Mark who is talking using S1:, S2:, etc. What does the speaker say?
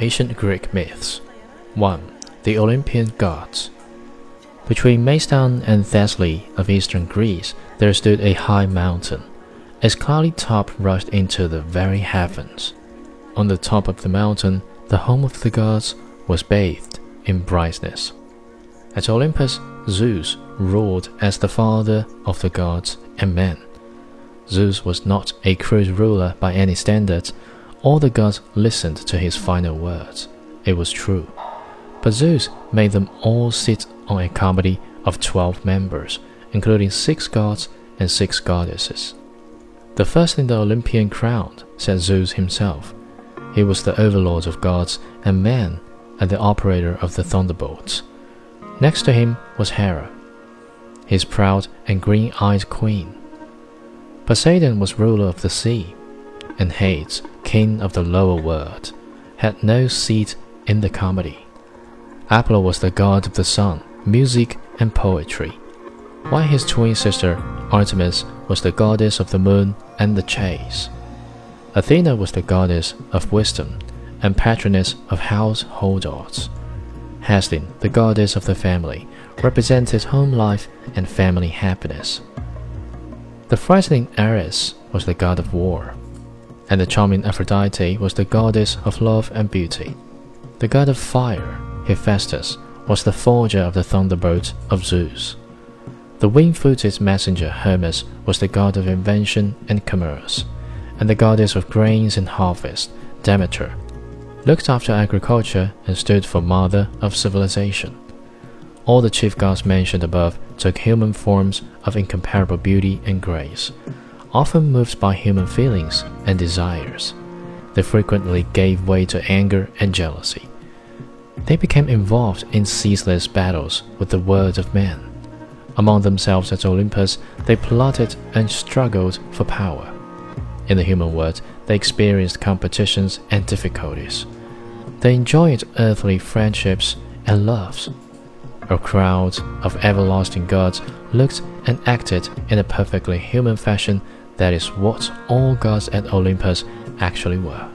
S1: Ancient Greek Myths 1. The Olympian Gods Between Macedon and Thessaly of eastern Greece there stood a high mountain. Its cloudy top rushed into the very heavens. On the top of the mountain, the home of the gods was bathed in brightness. At Olympus, Zeus ruled as the father of the gods and men. Zeus was not a crude ruler by any standards. All the gods listened to his final words. It was true. But Zeus made them all sit on a committee of twelve members, including six gods and six goddesses. The first in the Olympian crown, said Zeus himself. He was the overlord of gods and men and the operator of the thunderbolts. Next to him was Hera, his proud and green eyed queen. Poseidon was ruler of the sea, and Hades, king of the lower world, had no seat in the comedy. Apollo was the god of the sun, music, and poetry, while his twin sister, Artemis, was the goddess of the moon and the chase. Athena was the goddess of wisdom and patroness of household arts. Hestia, the goddess of the family, represented home life and family happiness. The frightening Ares was the god of war, and the charming Aphrodite was the goddess of love and beauty. The god of fire, Hephaestus, was the forger of the thunderbolt of Zeus. The wing-footed messenger Hermes was the god of invention and commerce, and the goddess of grains and harvest, Demeter, looked after agriculture and stood for mother of civilization. All the chief gods mentioned above took human forms of incomparable beauty and grace, often moved by human feelings and desires. They frequently gave way to anger and jealousy. They became involved in ceaseless battles with the world of men. Among themselves at Olympus, they plotted and struggled for power. In the human world, they experienced competitions and difficulties. They enjoyed earthly friendships and loves a crowd of everlasting gods looked and acted in a perfectly human fashion that is what all gods at Olympus actually were.